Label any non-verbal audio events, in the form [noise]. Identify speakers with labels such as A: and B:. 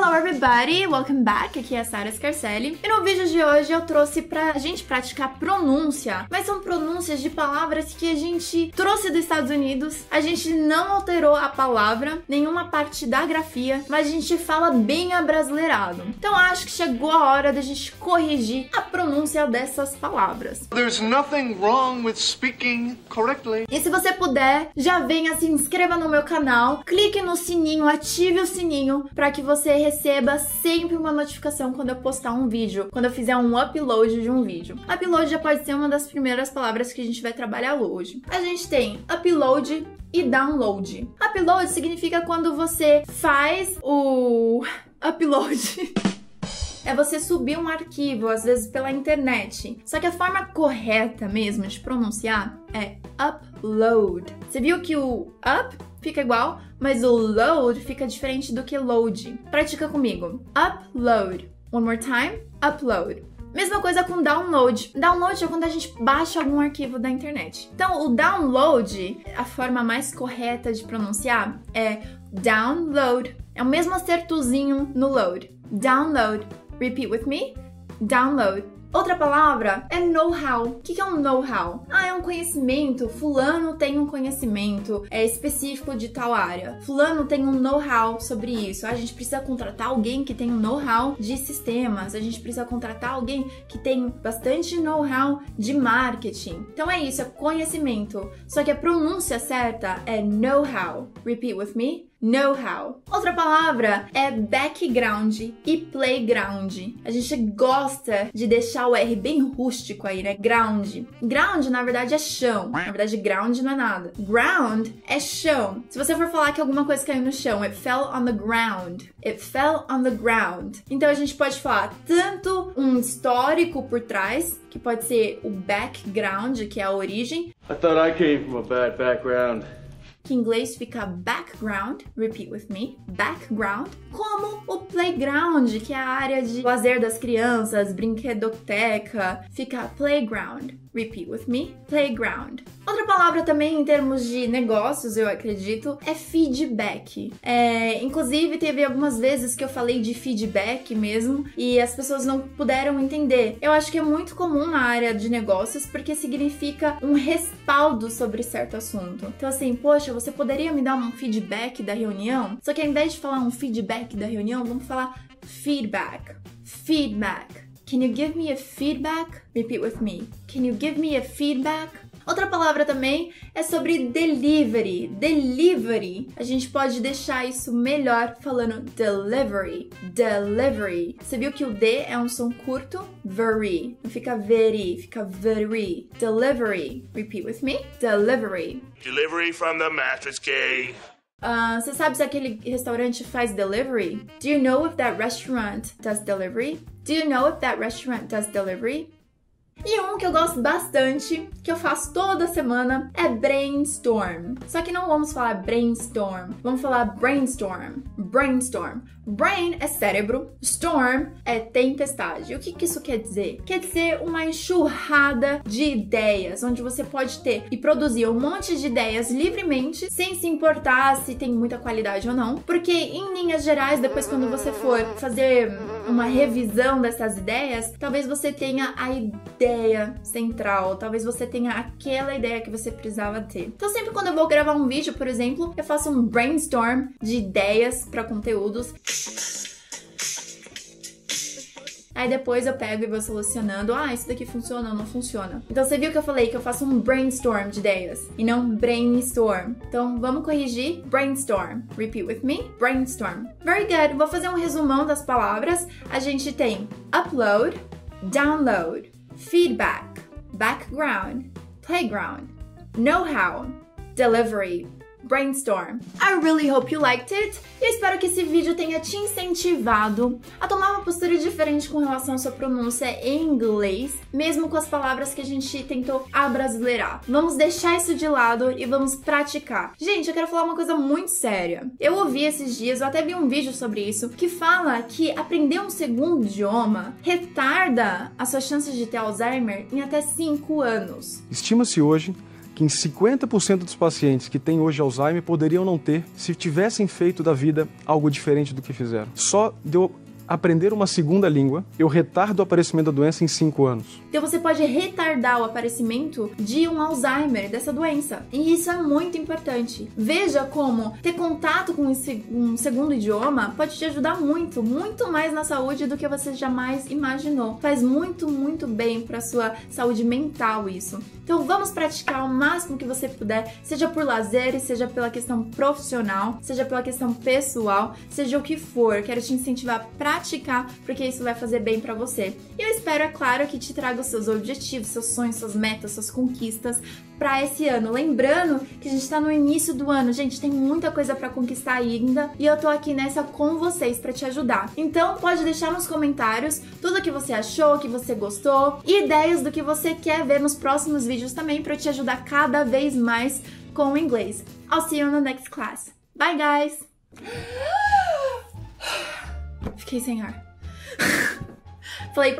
A: Hello everybody, welcome back. Aqui é a Sara Scarcelli. E no vídeo de hoje eu trouxe pra gente praticar pronúncia, mas são pronúncias de palavras que a gente trouxe dos Estados Unidos. A gente não alterou a palavra, nenhuma parte da grafia, mas a gente fala bem abrasileirado. Então acho que chegou a hora da gente corrigir a pronúncia dessas palavras.
B: There's nothing wrong with speaking correctly.
A: E se você puder, já venha se inscreva no meu canal, clique no sininho, ative o sininho para que você receba sempre uma notificação quando eu postar um vídeo, quando eu fizer um upload de um vídeo. Upload já pode ser uma das primeiras palavras que a gente vai trabalhar hoje. A gente tem upload e download. Upload significa quando você faz o [laughs] upload. É você subir um arquivo, às vezes pela internet. Só que a forma correta mesmo de pronunciar é upload. Você viu que o up fica igual, mas o load fica diferente do que load. Pratica comigo. Upload. One more time. Upload. Mesma coisa com download. Download é quando a gente baixa algum arquivo da internet. Então, o download, a forma mais correta de pronunciar é download. É o mesmo acertozinho no load. Download. Repeat with me. Download. Outra palavra é know-how. O que é um know-how? Ah, é um conhecimento. Fulano tem um conhecimento é, específico de tal área. Fulano tem um know-how sobre isso. A gente precisa contratar alguém que tem um know-how de sistemas. A gente precisa contratar alguém que tem bastante know-how de marketing. Então é isso, é conhecimento. Só que a pronúncia certa é know-how. Repeat with me know-how. Outra palavra é background e playground. A gente gosta de deixar o R bem rústico aí, né? Ground. Ground, na verdade, é chão. Na verdade, ground não é nada. Ground é chão. Se você for falar que alguma coisa caiu no chão, it fell on the ground. It fell on the ground. Então a gente pode falar tanto um histórico por trás, que pode ser o background, que é a origem.
B: I thought I came from a bad background.
A: Que em inglês fica background, repeat with me, background, como o playground, que é a área de lazer das crianças, brinquedoteca, fica playground. Repeat with me, playground. Outra palavra também em termos de negócios, eu acredito, é feedback. É, inclusive, teve algumas vezes que eu falei de feedback mesmo e as pessoas não puderam entender. Eu acho que é muito comum na área de negócios porque significa um respaldo sobre certo assunto. Então, assim, poxa, você poderia me dar um feedback da reunião? Só que ao invés de falar um feedback da reunião, vamos falar feedback. Feedback. Can you give me a feedback? Repeat with me. Can you give me a feedback? Outra palavra também é sobre delivery. Delivery. A gente pode deixar isso melhor falando delivery. Delivery. Você viu que o D é um som curto? Very. Não fica very, fica very. Delivery. Repeat with me. Delivery.
B: Delivery from the mattress key.
A: Uh, você sabe se aquele restaurante faz delivery? Do you know if that restaurant does delivery? Do you know if that restaurant does delivery? E um que eu gosto bastante, que eu faço toda semana, é brainstorm. Só que não vamos falar brainstorm, vamos falar brainstorm. Brainstorm. Brain é cérebro, storm é tempestade. O que, que isso quer dizer? Quer dizer uma enxurrada de ideias, onde você pode ter e produzir um monte de ideias livremente, sem se importar se tem muita qualidade ou não. Porque, em linhas gerais, depois quando você for fazer uma revisão dessas ideias, talvez você tenha a ideia central, talvez você tenha aquela ideia que você precisava ter. Então, sempre quando eu vou gravar um vídeo, por exemplo, eu faço um brainstorm de ideias para conteúdos. Aí depois eu pego e vou solucionando. Ah, isso daqui funciona ou não funciona. Então você viu que eu falei que eu faço um brainstorm de ideias e não brainstorm. Então vamos corrigir. Brainstorm. Repeat with me. Brainstorm. Very good. Vou fazer um resumão das palavras. A gente tem upload, download, feedback, background, playground, know-how, delivery, brainstorm. I really hope you liked it. E eu espero que esse vídeo tenha te incentivado a tomar uma postura diferente com relação à sua pronúncia em inglês, mesmo com as palavras que a gente tentou abrasileirar. Vamos deixar isso de lado e vamos praticar. Gente, eu quero falar uma coisa muito séria. Eu ouvi esses dias, eu até vi um vídeo sobre isso, que fala que aprender um segundo idioma retarda as suas chances de ter Alzheimer em até 5 anos.
C: Estima-se hoje que em 50% dos pacientes que têm hoje Alzheimer poderiam não ter se tivessem feito da vida algo diferente do que fizeram. Só deu aprender uma segunda língua, eu retardo o aparecimento da doença em 5 anos.
A: Então você pode retardar o aparecimento de um Alzheimer, dessa doença. E isso é muito importante. Veja como ter contato com um segundo idioma pode te ajudar muito, muito mais na saúde do que você jamais imaginou. Faz muito, muito bem para sua saúde mental isso. Então vamos praticar o máximo que você puder, seja por lazer, seja pela questão profissional, seja pela questão pessoal, seja o que for. Quero te incentivar para praticar, porque isso vai fazer bem para você. E eu espero, é claro, que te traga os seus objetivos, seus sonhos, suas metas, suas conquistas para esse ano. Lembrando que a gente tá no início do ano, gente, tem muita coisa para conquistar ainda e eu tô aqui nessa com vocês para te ajudar. Então, pode deixar nos comentários tudo que você achou, que você gostou, e ideias do que você quer ver nos próximos vídeos também para te ajudar cada vez mais com o inglês. I'll see you in the next class. Bye, guys! [gasps] Fiquei sem ar. Falei.